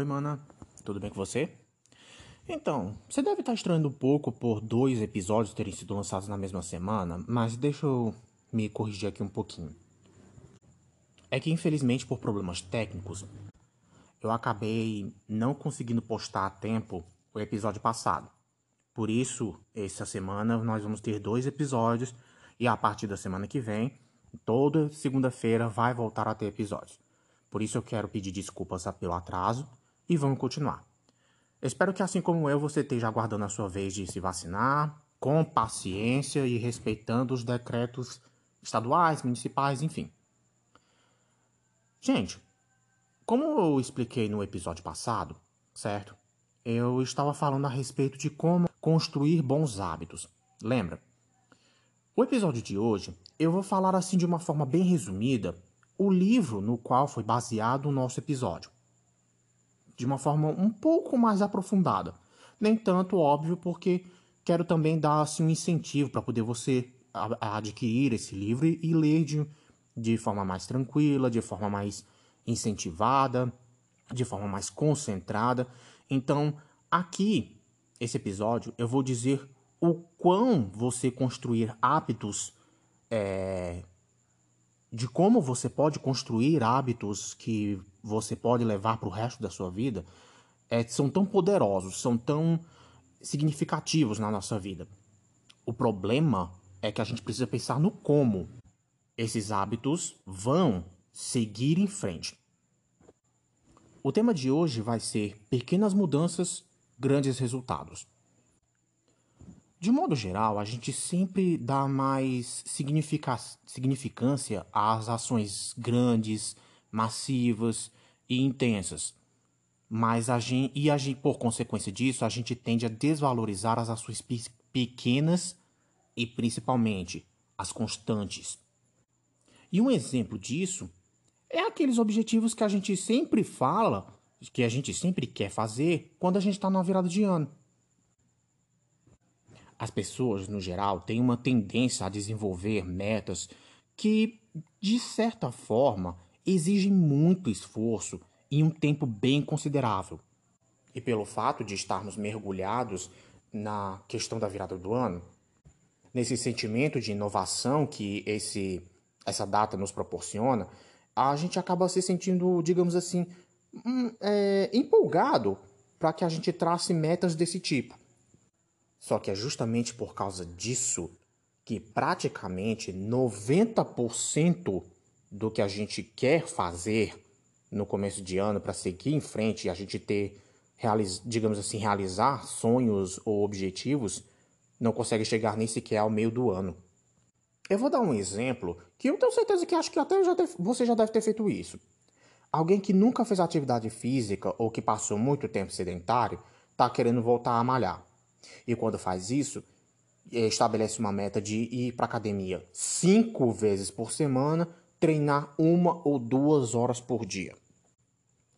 Oi, mana. Tudo bem com você? Então, você deve estar estranhando um pouco por dois episódios terem sido lançados na mesma semana, mas deixa eu me corrigir aqui um pouquinho. É que infelizmente por problemas técnicos, eu acabei não conseguindo postar a tempo o episódio passado. Por isso, essa semana nós vamos ter dois episódios e a partir da semana que vem, toda segunda-feira vai voltar a ter episódios. Por isso eu quero pedir desculpas pelo atraso e vamos continuar. Espero que assim como eu você esteja aguardando a sua vez de se vacinar, com paciência e respeitando os decretos estaduais, municipais, enfim. Gente, como eu expliquei no episódio passado, certo? Eu estava falando a respeito de como construir bons hábitos. Lembra? O episódio de hoje eu vou falar assim de uma forma bem resumida o livro no qual foi baseado o nosso episódio. De uma forma um pouco mais aprofundada. Nem tanto, óbvio, porque quero também dar assim, um incentivo para poder você adquirir esse livro e ler de, de forma mais tranquila, de forma mais incentivada, de forma mais concentrada. Então, aqui, esse episódio, eu vou dizer o quão você construir hábitos, é, de como você pode construir hábitos que você pode levar para o resto da sua vida, é, são tão poderosos, são tão significativos na nossa vida. O problema é que a gente precisa pensar no como esses hábitos vão seguir em frente. O tema de hoje vai ser pequenas mudanças, grandes resultados. De modo geral, a gente sempre dá mais significância às ações grandes, massivas e intensas. Mas a gente, e a gente, por consequência disso, a gente tende a desvalorizar as ações pequenas e principalmente as constantes. E um exemplo disso é aqueles objetivos que a gente sempre fala, que a gente sempre quer fazer quando a gente está na virada de ano. As pessoas, no geral, têm uma tendência a desenvolver metas que, de certa forma, exigem muito esforço e um tempo bem considerável. E pelo fato de estarmos mergulhados na questão da virada do ano, nesse sentimento de inovação que esse, essa data nos proporciona, a gente acaba se sentindo, digamos assim, hum, é, empolgado para que a gente trace metas desse tipo. Só que é justamente por causa disso que praticamente 90% do que a gente quer fazer no começo de ano para seguir em frente e a gente ter, digamos assim, realizar sonhos ou objetivos, não consegue chegar nem sequer ao meio do ano. Eu vou dar um exemplo que eu tenho certeza que acho que até já deve, você já deve ter feito isso. Alguém que nunca fez atividade física ou que passou muito tempo sedentário está querendo voltar a malhar. E quando faz isso, eh, estabelece uma meta de ir para academia cinco vezes por semana, treinar uma ou duas horas por dia.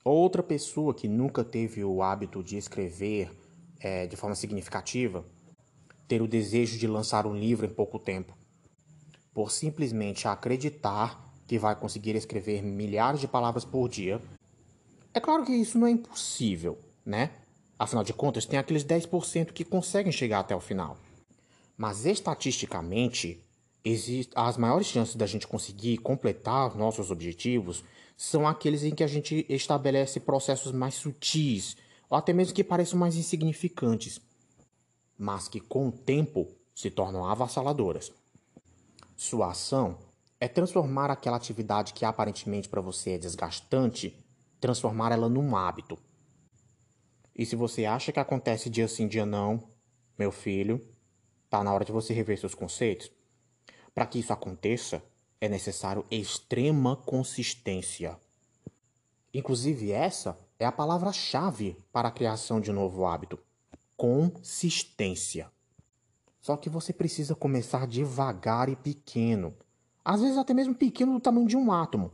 Outra pessoa que nunca teve o hábito de escrever é, de forma significativa ter o desejo de lançar um livro em pouco tempo, por simplesmente acreditar que vai conseguir escrever milhares de palavras por dia. É claro que isso não é impossível, né? Afinal de contas, tem aqueles 10% que conseguem chegar até o final. Mas estatisticamente, as maiores chances da gente conseguir completar nossos objetivos são aqueles em que a gente estabelece processos mais sutis, ou até mesmo que pareçam mais insignificantes mas que com o tempo se tornam avassaladoras. Sua ação é transformar aquela atividade que aparentemente para você é desgastante, transformar ela num hábito. E se você acha que acontece dia sim, dia não, meu filho, tá na hora de você rever seus conceitos. Para que isso aconteça, é necessário extrema consistência. Inclusive, essa é a palavra-chave para a criação de um novo hábito consistência. Só que você precisa começar devagar e pequeno. Às vezes até mesmo pequeno do tamanho de um átomo.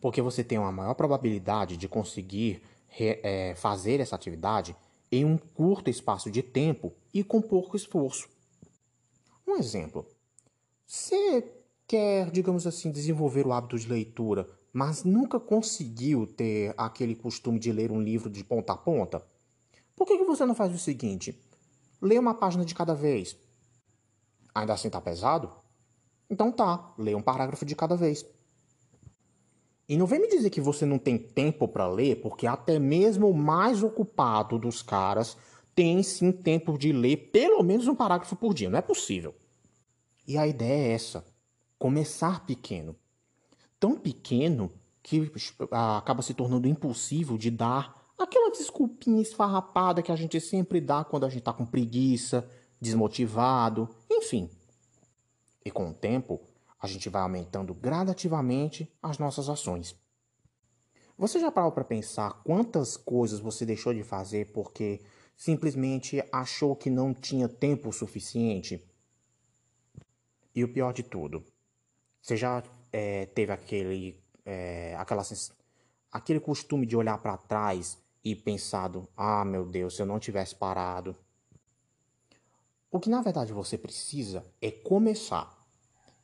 Porque você tem uma maior probabilidade de conseguir é, fazer essa atividade em um curto espaço de tempo e com pouco esforço. Um exemplo. Você quer, digamos assim, desenvolver o hábito de leitura mas nunca conseguiu ter aquele costume de ler um livro de ponta a ponta? Por que, você não faz o seguinte? Lê uma página de cada vez. Ainda assim tá pesado? Então tá, lê um parágrafo de cada vez. E não vem me dizer que você não tem tempo para ler, porque até mesmo o mais ocupado dos caras tem sim tempo de ler pelo menos um parágrafo por dia. Não é possível. E a ideia é essa: começar pequeno. Tão pequeno que acaba se tornando impossível de dar aquela desculpinha esfarrapada que a gente sempre dá quando a gente está com preguiça, desmotivado, enfim. E com o tempo, a gente vai aumentando gradativamente as nossas ações. Você já parou para pensar quantas coisas você deixou de fazer porque simplesmente achou que não tinha tempo suficiente? E o pior de tudo, você já é, teve aquele, é, aquela, aquele costume de olhar para trás e pensado: ah, meu Deus, se eu não tivesse parado. O que na verdade você precisa é começar.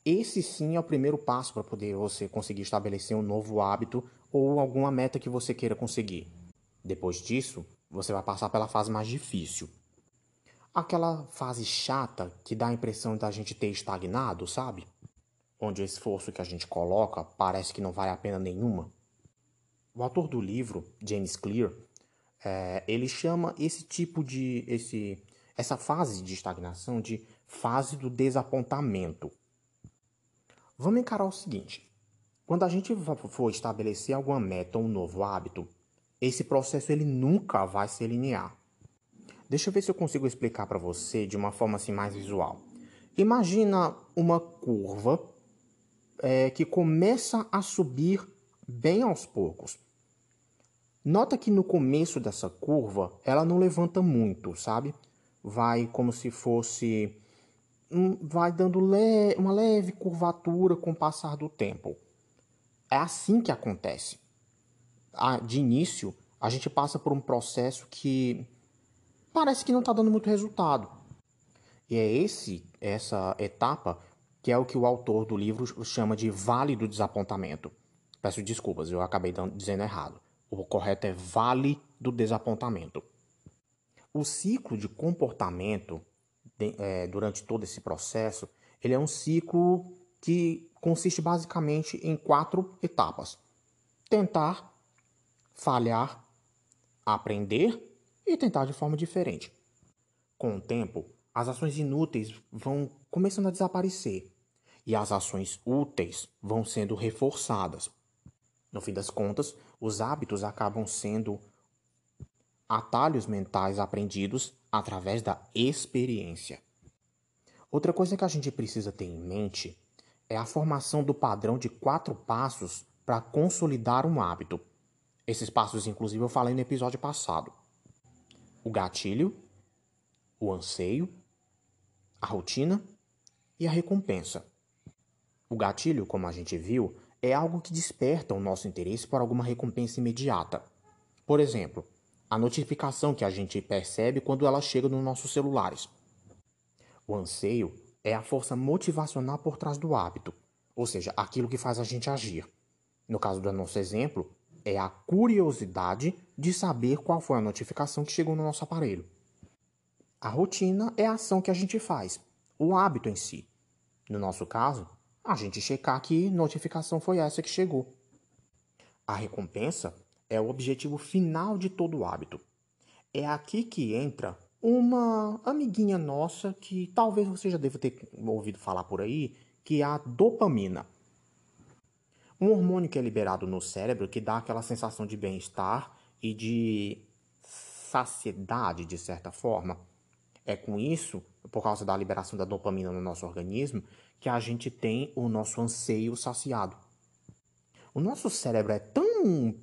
Esse sim é o primeiro passo para poder você conseguir estabelecer um novo hábito ou alguma meta que você queira conseguir. Depois disso, você vai passar pela fase mais difícil. Aquela fase chata que dá a impressão da gente ter estagnado, sabe? Onde o esforço que a gente coloca parece que não vale a pena nenhuma. O autor do livro, James Clear, é, ele chama esse tipo de. Esse, essa fase de estagnação de fase do desapontamento. Vamos encarar o seguinte: quando a gente for estabelecer alguma meta ou um novo hábito, esse processo ele nunca vai ser linear. Deixa eu ver se eu consigo explicar para você de uma forma assim mais visual. Imagina uma curva é, que começa a subir bem aos poucos. Nota que no começo dessa curva ela não levanta muito, sabe? Vai como se fosse vai dando le uma leve curvatura com o passar do tempo. É assim que acontece. De início, a gente passa por um processo que parece que não está dando muito resultado. E é esse, essa etapa que é o que o autor do livro chama de vale do desapontamento. Peço desculpas, eu acabei dizendo errado. O correto é vale do desapontamento. O ciclo de comportamento de, é, durante todo esse processo, ele é um ciclo que consiste basicamente em quatro etapas: tentar, falhar, aprender e tentar de forma diferente. Com o tempo, as ações inúteis vão começando a desaparecer e as ações úteis vão sendo reforçadas. No fim das contas, os hábitos acabam sendo atalhos mentais aprendidos através da experiência. Outra coisa que a gente precisa ter em mente é a formação do padrão de quatro passos para consolidar um hábito. Esses passos, inclusive, eu falei no episódio passado: o gatilho, o anseio, a rotina e a recompensa. O gatilho, como a gente viu, é algo que desperta o nosso interesse por alguma recompensa imediata. Por exemplo, a notificação que a gente percebe quando ela chega nos nossos celulares. O anseio é a força motivacional por trás do hábito, ou seja, aquilo que faz a gente agir. No caso do nosso exemplo, é a curiosidade de saber qual foi a notificação que chegou no nosso aparelho. A rotina é a ação que a gente faz, o hábito em si. No nosso caso, a gente checar que notificação foi essa que chegou. A recompensa é o objetivo final de todo hábito. É aqui que entra uma amiguinha nossa que talvez você já deva ter ouvido falar por aí, que é a dopamina. Um hormônio que é liberado no cérebro que dá aquela sensação de bem-estar e de saciedade, de certa forma. É com isso, por causa da liberação da dopamina no nosso organismo, que a gente tem o nosso anseio saciado. O nosso cérebro é tão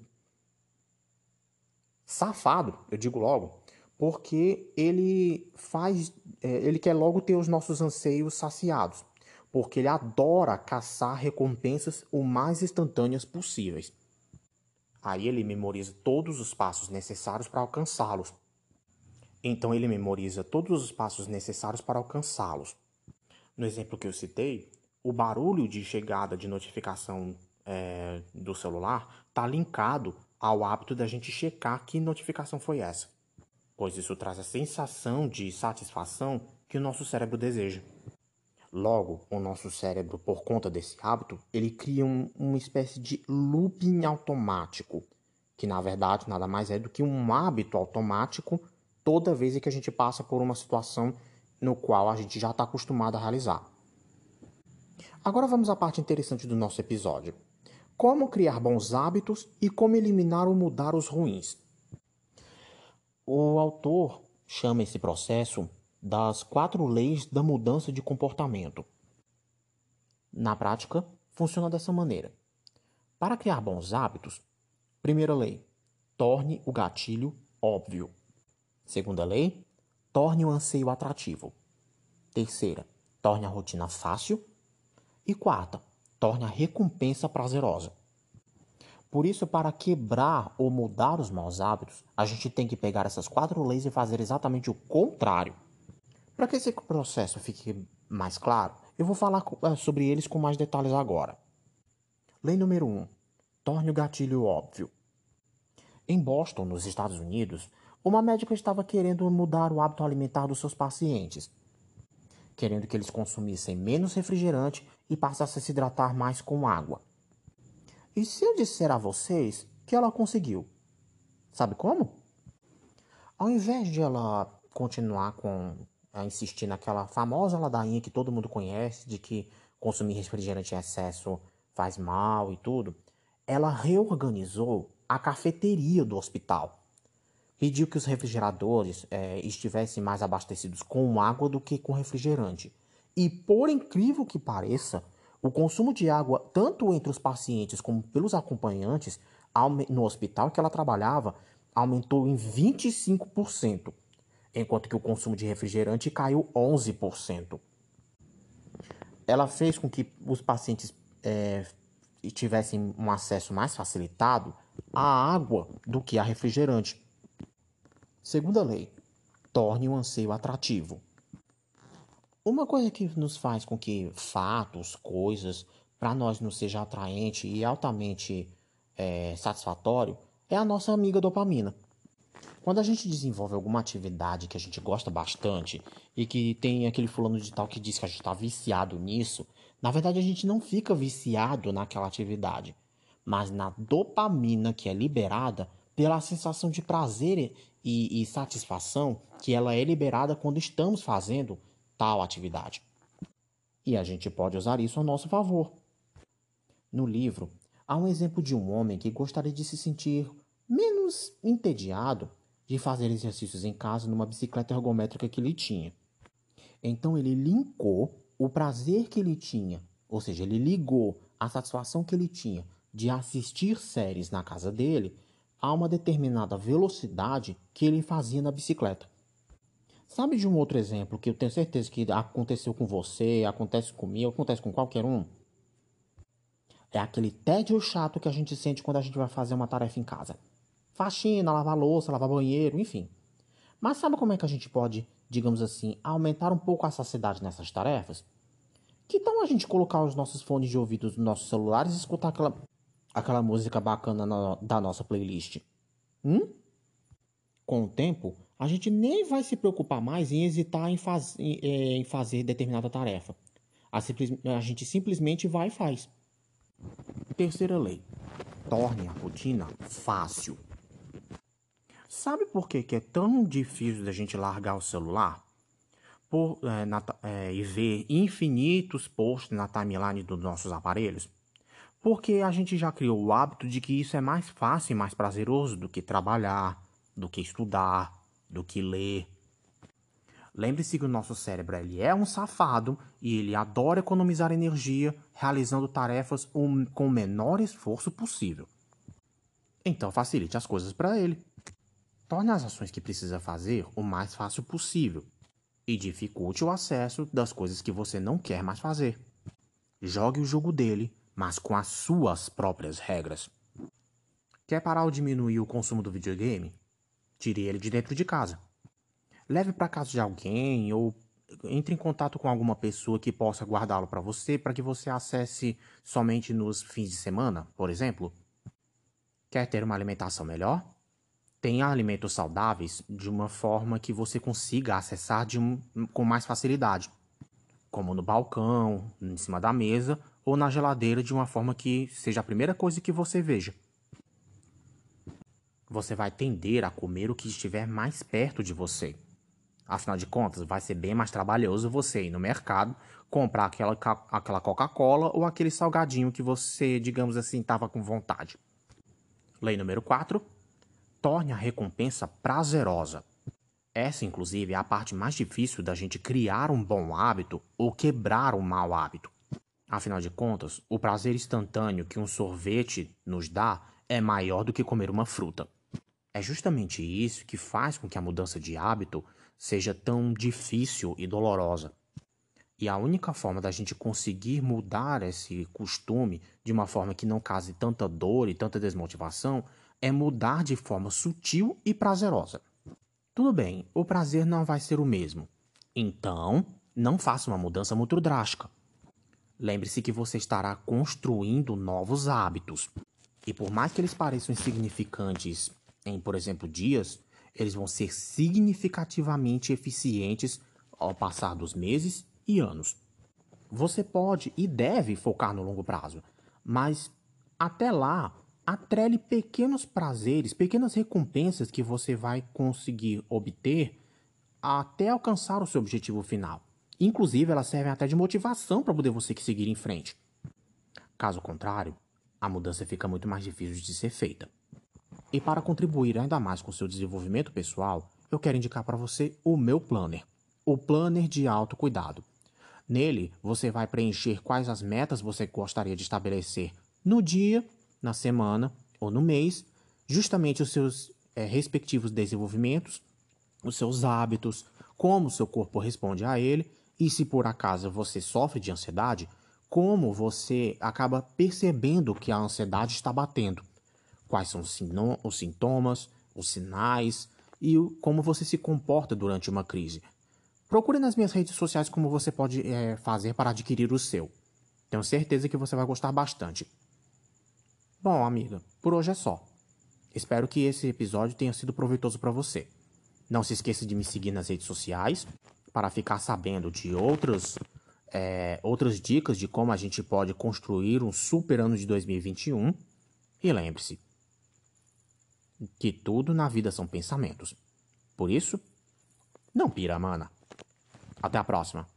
safado, eu digo logo, porque ele faz, é, ele quer logo ter os nossos anseios saciados, porque ele adora caçar recompensas o mais instantâneas possíveis. Aí ele memoriza todos os passos necessários para alcançá-los. Então ele memoriza todos os passos necessários para alcançá-los. No exemplo que eu citei, o barulho de chegada de notificação é, do celular está linkado ao hábito da gente checar que notificação foi essa, pois isso traz a sensação de satisfação que o nosso cérebro deseja. Logo, o nosso cérebro, por conta desse hábito, ele cria um, uma espécie de looping automático, que na verdade nada mais é do que um hábito automático toda vez que a gente passa por uma situação no qual a gente já está acostumado a realizar. Agora vamos à parte interessante do nosso episódio como criar bons hábitos e como eliminar ou mudar os ruins. O autor chama esse processo das quatro leis da mudança de comportamento. Na prática, funciona dessa maneira. Para criar bons hábitos, primeira lei, torne o gatilho óbvio. Segunda lei, torne o anseio atrativo. Terceira, torne a rotina fácil. E quarta, torne a recompensa prazerosa. Por isso, para quebrar ou mudar os maus hábitos, a gente tem que pegar essas quatro leis e fazer exatamente o contrário. Para que esse processo fique mais claro, eu vou falar eh, sobre eles com mais detalhes agora. Lei número 1. Um, torne o gatilho óbvio. Em Boston, nos Estados Unidos, uma médica estava querendo mudar o hábito alimentar dos seus pacientes querendo que eles consumissem menos refrigerante e passassem a se hidratar mais com água. E se eu disser a vocês que ela conseguiu? Sabe como? Ao invés de ela continuar com a insistir naquela famosa ladainha que todo mundo conhece de que consumir refrigerante em excesso faz mal e tudo, ela reorganizou a cafeteria do hospital pediu que os refrigeradores é, estivessem mais abastecidos com água do que com refrigerante. E por incrível que pareça, o consumo de água, tanto entre os pacientes como pelos acompanhantes no hospital que ela trabalhava, aumentou em 25%, enquanto que o consumo de refrigerante caiu 11%. Ela fez com que os pacientes é, tivessem um acesso mais facilitado à água do que a refrigerante. Segunda lei, torne o anseio atrativo. Uma coisa que nos faz com que fatos, coisas, para nós não seja atraente e altamente é, satisfatório é a nossa amiga dopamina. Quando a gente desenvolve alguma atividade que a gente gosta bastante e que tem aquele fulano de tal que diz que a gente está viciado nisso, na verdade a gente não fica viciado naquela atividade, mas na dopamina que é liberada pela sensação de prazer e, e satisfação que ela é liberada quando estamos fazendo tal atividade. E a gente pode usar isso a nosso favor. No livro, há um exemplo de um homem que gostaria de se sentir menos entediado de fazer exercícios em casa numa bicicleta ergométrica que ele tinha. Então ele linkou o prazer que ele tinha, ou seja, ele ligou a satisfação que ele tinha de assistir séries na casa dele a uma determinada velocidade que ele fazia na bicicleta. Sabe de um outro exemplo que eu tenho certeza que aconteceu com você, acontece comigo, acontece com qualquer um? É aquele tédio chato que a gente sente quando a gente vai fazer uma tarefa em casa. Faxina, lavar louça, lavar banheiro, enfim. Mas sabe como é que a gente pode, digamos assim, aumentar um pouco a saciedade nessas tarefas? Que tal a gente colocar os nossos fones de ouvido nos nossos celulares e escutar aquela aquela música bacana na, da nossa playlist. Hum? Com o tempo, a gente nem vai se preocupar mais em hesitar em, faz, em, é, em fazer determinada tarefa. A, simples, a gente simplesmente vai e faz. Terceira lei: torne a rotina fácil. Sabe por que, que é tão difícil da gente largar o celular? Por, é, na, é, e ver infinitos posts na timeline dos nossos aparelhos? Porque a gente já criou o hábito de que isso é mais fácil e mais prazeroso do que trabalhar, do que estudar, do que ler. Lembre-se que o nosso cérebro ele é um safado e ele adora economizar energia realizando tarefas com o menor esforço possível. Então facilite as coisas para ele. Torne as ações que precisa fazer o mais fácil possível e dificulte o acesso das coisas que você não quer mais fazer. Jogue o jogo dele mas com as suas próprias regras. Quer parar ou diminuir o consumo do videogame? Tire ele de dentro de casa. Leve para casa de alguém ou entre em contato com alguma pessoa que possa guardá-lo para você, para que você acesse somente nos fins de semana, por exemplo. Quer ter uma alimentação melhor? Tenha alimentos saudáveis de uma forma que você consiga acessar um, com mais facilidade, como no balcão, em cima da mesa ou na geladeira, de uma forma que seja a primeira coisa que você veja. Você vai tender a comer o que estiver mais perto de você. Afinal de contas, vai ser bem mais trabalhoso você ir no mercado comprar aquela, aquela Coca-Cola ou aquele salgadinho que você, digamos assim, estava com vontade. Lei número 4. Torne a recompensa prazerosa. Essa, inclusive, é a parte mais difícil da gente criar um bom hábito ou quebrar um mau hábito. Afinal de contas, o prazer instantâneo que um sorvete nos dá é maior do que comer uma fruta. É justamente isso que faz com que a mudança de hábito seja tão difícil e dolorosa. E a única forma da gente conseguir mudar esse costume de uma forma que não cause tanta dor e tanta desmotivação é mudar de forma sutil e prazerosa. Tudo bem, o prazer não vai ser o mesmo. Então, não faça uma mudança muito drástica. Lembre-se que você estará construindo novos hábitos. E por mais que eles pareçam insignificantes em, por exemplo, dias, eles vão ser significativamente eficientes ao passar dos meses e anos. Você pode e deve focar no longo prazo, mas até lá, atrele pequenos prazeres, pequenas recompensas que você vai conseguir obter até alcançar o seu objetivo final. Inclusive, elas servem até de motivação para poder você seguir em frente. Caso contrário, a mudança fica muito mais difícil de ser feita. E para contribuir ainda mais com seu desenvolvimento pessoal, eu quero indicar para você o meu planner, o planner de autocuidado. Nele, você vai preencher quais as metas você gostaria de estabelecer no dia, na semana ou no mês, justamente os seus é, respectivos desenvolvimentos, os seus hábitos, como o seu corpo responde a ele e se por acaso você sofre de ansiedade, como você acaba percebendo que a ansiedade está batendo quais são os sintomas, os sinais e como você se comporta durante uma crise. Procure nas minhas redes sociais como você pode é, fazer para adquirir o seu. Tenho certeza que você vai gostar bastante. Bom, amiga, por hoje é só. Espero que esse episódio tenha sido proveitoso para você. Não se esqueça de me seguir nas redes sociais para ficar sabendo de outros, é, outras dicas de como a gente pode construir um super ano de 2021. E lembre-se, que tudo na vida são pensamentos. Por isso, não pira, mana. Até a próxima.